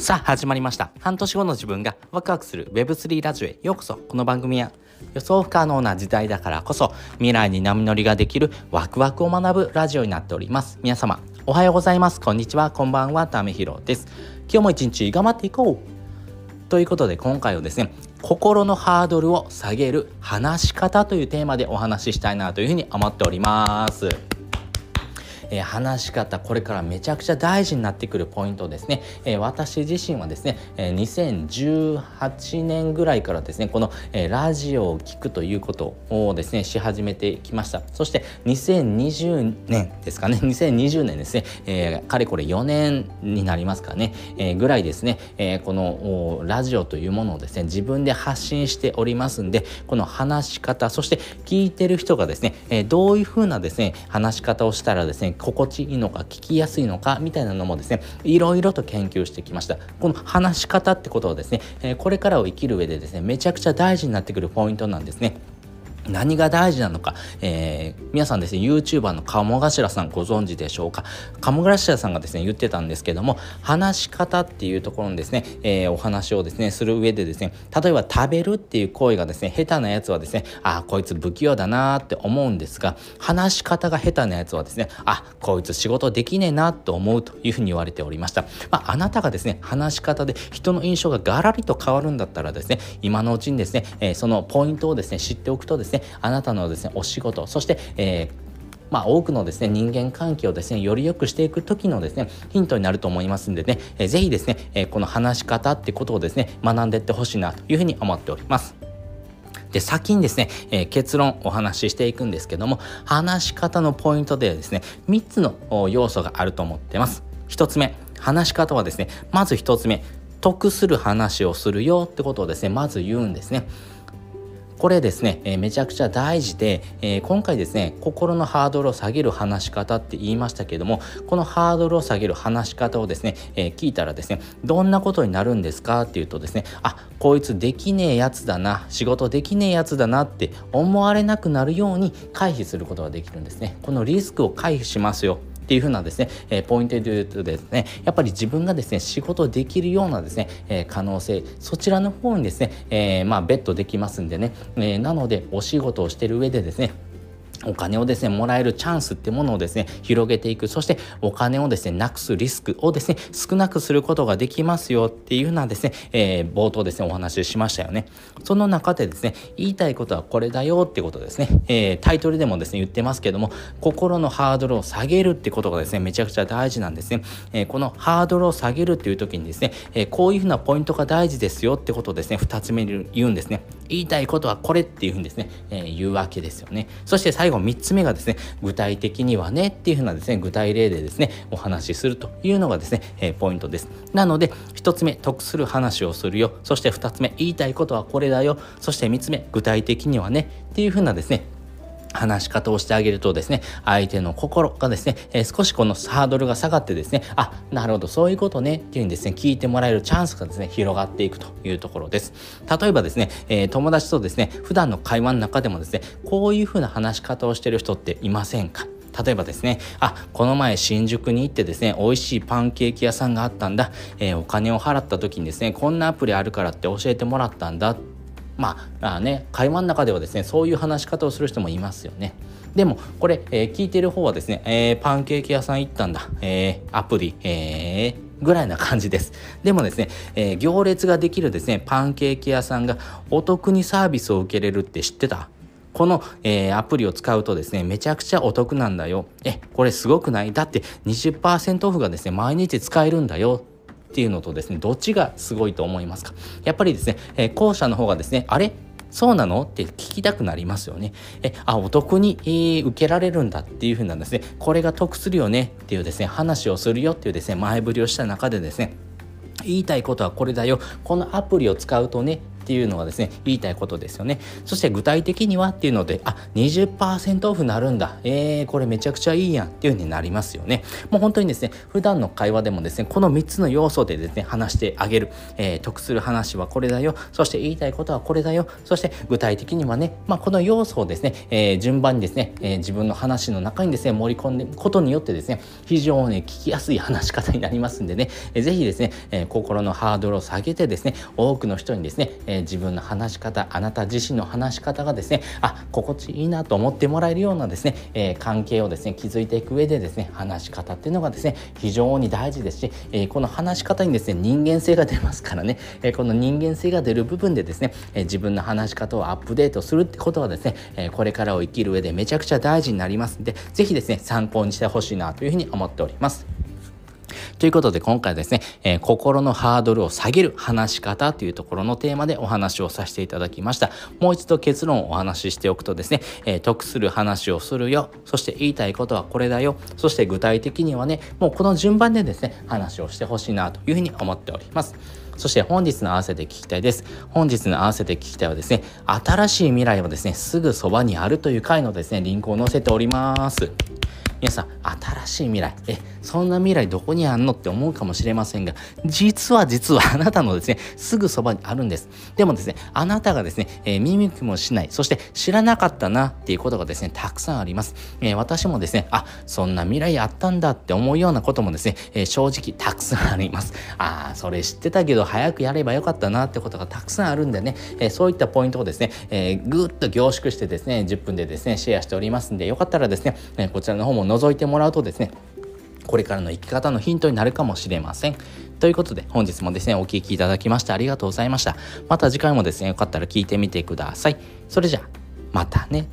さあ始まりました。半年後の自分がワクワクする Web3 ラジオへようこそ。この番組は予想不可能な時代だからこそ未来に波乗りができるワクワクを学ぶラジオになっております。皆様おはようございます。こんにちは。こんばんは。ためひろです。今日も一日頑張っていこう。ということで今回はですね心のハードルを下げる話し方というテーマでお話ししたいなというふうに思っております。えー、話し方これからめちゃくちゃ大事になってくるポイントですね、えー、私自身はですね、えー、2018年ぐらいからですねこの、えラジオを聞くということをですねし始めてきました。そして2020年ですかね。2020年ですね、えかれこれ4年になりますかね、えぐらいですね、えこのラジオというものをですね自分で発信しておりますんでこの話し方そして聞いてる人がですね、えどういうふうなですね話し方をしたらですね心地いいのか聞きやすいのかみたいなのもですねいろいろと研究してきました。この話し方ってことはですね、これからを生きる上でですねめちゃくちゃ大事になってくるポイントなんですね。何が大事なのか、えー、皆さんですね YouTuber の鴨頭さんご存知でしょうか？鴨頭さんがですね言ってたんですけども話し方っていうところにですね、えー、お話をですねする上でですね例えば食べるっていう行為がですね下手なやつはですねあこいつ不器用だなって思うんですが話し方が下手なやつはですねあこいつ仕事できねえなと思うというふうに言われておりました、まあ、あなたがですね話し方で人の印象がガラリと変わるんだったらですね今のうちにですね、えー、そのポイントをですね知っておくとですねあなたのですねお仕事そして、えーまあ、多くのですね、人間関係をですね、より良くしていく時のですね、ヒントになると思いますんでね、えー、ぜひですね、えー、この話し方ってことをですね、学んでいってほしいなというふうに思っております。で、先にですね、えー、結論お話ししていくんですけども、話し方のポイントではですね、3つの要素があると思ってます。1つ目、話し方はですね、まず1つ目、得する話をするよってことをですね、まず言うんですね。これですね、え、めちゃくちゃ大事で、え、今回ですね心のハードルを下げる話し方って言いましたけどもこのハードルを下げる話し方をですね、え、聞いたらですねどんなことになるんですかっていうとですねあこいつできねえやつだな仕事できねえやつだなって思われなくなるように回避することができるんですね。このリスクを回避しますよ。っていう風なですね、えー、ポイントで言うとですねやっぱり自分がですね仕事できるようなですね、えー、可能性そちらの方にですね、えー、まあベットできますんでね、えなのでお仕事をしてる上でですねお金をですね、もらえるチャンスってものをですね、広げていく。そしてお金をですね、なくすリスクをですね、少なくすることができますよっていうようなですね、えー、冒頭ですね、お話ししましたよね。その中でですね、言いたいことはこれだよってことですね、えー、タイトルでもですね、言ってますけども、心のハードルを下げるってことがですね、めちゃくちゃ大事なんですね。えー、このハードルを下げるっていう時にですね、えこういうふうなポイントが大事ですよってことをですね、二つ目に言うんですね。言いたいことはこれっていうふうにですね、え言うわけですよね。そして最後3つ目がですね、具体的にはねっていうふうなですね、具体例でですね、お話しするというのがですね、えポイントです。なので、1つ目、得する話をするよ。そして2つ目、言いたいことはこれだよ。そして3つ目、具体的にはねっていうふうなですね、話し方をしてあげるとですね、相手の心がですね、えー、少しこのハードルが下がってですね、あ、なるほど、そういうことねっていうふうにですね、聞いてもらえるチャンスがですね、広がっていくというところです。例えばですね、えー、友達とですね、普段の会話の中でもですね、こういうふうな話し方をしてる人っていませんか？例えばですね、あ、この前新宿に行ってですね、美味しいパンケーキ屋さんがあったんだ、えー、お金を払った時にですね、こんなアプリあるからって教えてもらったんだ。まあ、あね、会話の中ではですね、そういう話し方をする人もいますよね。でも、これ、えー、聞いてる方はですね、えー、パンケーキ屋さん行ったんだ、えー、アプリ、えー、ぐらいな感じです。でもですね、えー、行列ができるですね、パンケーキ屋さんがお得にサービスを受けれるって知ってた？この、えー、アプリを使うとですね、めちゃくちゃお得なんだよ。え、これすごくない？だって20%オフがですね、毎日使えるんだよ。っていうのとですねどっちがすごいと思いますか？やっぱりですね、えー、後者の方がですねあれ？そうなの？って聞きたくなりますよね。え、あ、お得に、えー、受けられるんだっていうふうなんですね、これが得するよね？っていうですね、話をするよ？っていうですね、前振りをした中でですね、言いたいことはこれだよ。このアプリを使うとね、っていうのがですね言いたいことですよね。そして具体的にはっていうのであ20%オフなるんだ。えー、これめちゃくちゃいいやんっていう風になりますよね。もう本当にですね普段の会話でもですねこの3つの要素でですね話してあげる、えー、得する話はこれだよ。そして言いたいことはこれだよ。そして具体的にはね、まあ、この要素をですね、えー、順番にですね、え、自分の話の中にですね盛り込んでいくことによってですね非常に聞きやすい話し方になりますんでね、えー、ぜひですね、え、心のハードルを下げてですね多くの人にですね、えー、自分の話し方あなた自身の話し方がですねあ心地いいなと思ってもらえるようなですね、え、関係をですね築いていく上でですね話し方っていうのがですね非常に大事ですし、え、この話し方にですね人間性が出ますからね、え、この人間性が出る部分でですね、え、自分の話し方をアップデートするってことはですね、え、これからを生きる上でめちゃくちゃ大事になりますんで是非ですね参考にしてほしいなというふうに思っております。ということで今回ですね、えー、心のハードルを下げる話し方というところのテーマでお話をさせていただきました。もう一度結論をお話ししておくとですね、えー、得する話をするよ。そして言いたいことはこれだよ。そして具体的にはね、もうこの順番でですね、話をしてほしいなというふうに思っております。そして本日の合わせて聞きたいです。本日の合わせて聞きたいはですね、新しい未来はですね、すぐそばにあるという回のですね、リンクを載せております。皆さん新しい未来。えそんな未来どこにあんの？って思うかもしれませんが実は実はあなたのですねすぐそばにあるんです。でもですねあなたがですね、えー、耳くもしない。そして知らなかったなっていうことがですねたくさんあります、えー、私もですねあそんな未来あったんだって思うようなこともですね、えー、正直たくさんあります。ああそれ知ってたけど早くやればよかったなってことがたくさんあるんでね、えそういったポイントをですね、えぐっと凝縮してですね10分でですねシェアしておりますんでよかったらですね、えこちらの方も覗いてもらうとですねこれからの生き方のヒントになるかもしれません。ということで本日もですねお聴きいただきましてありがとうございました。また次回もですねよかったら聞いてみてください。それじゃあまたね。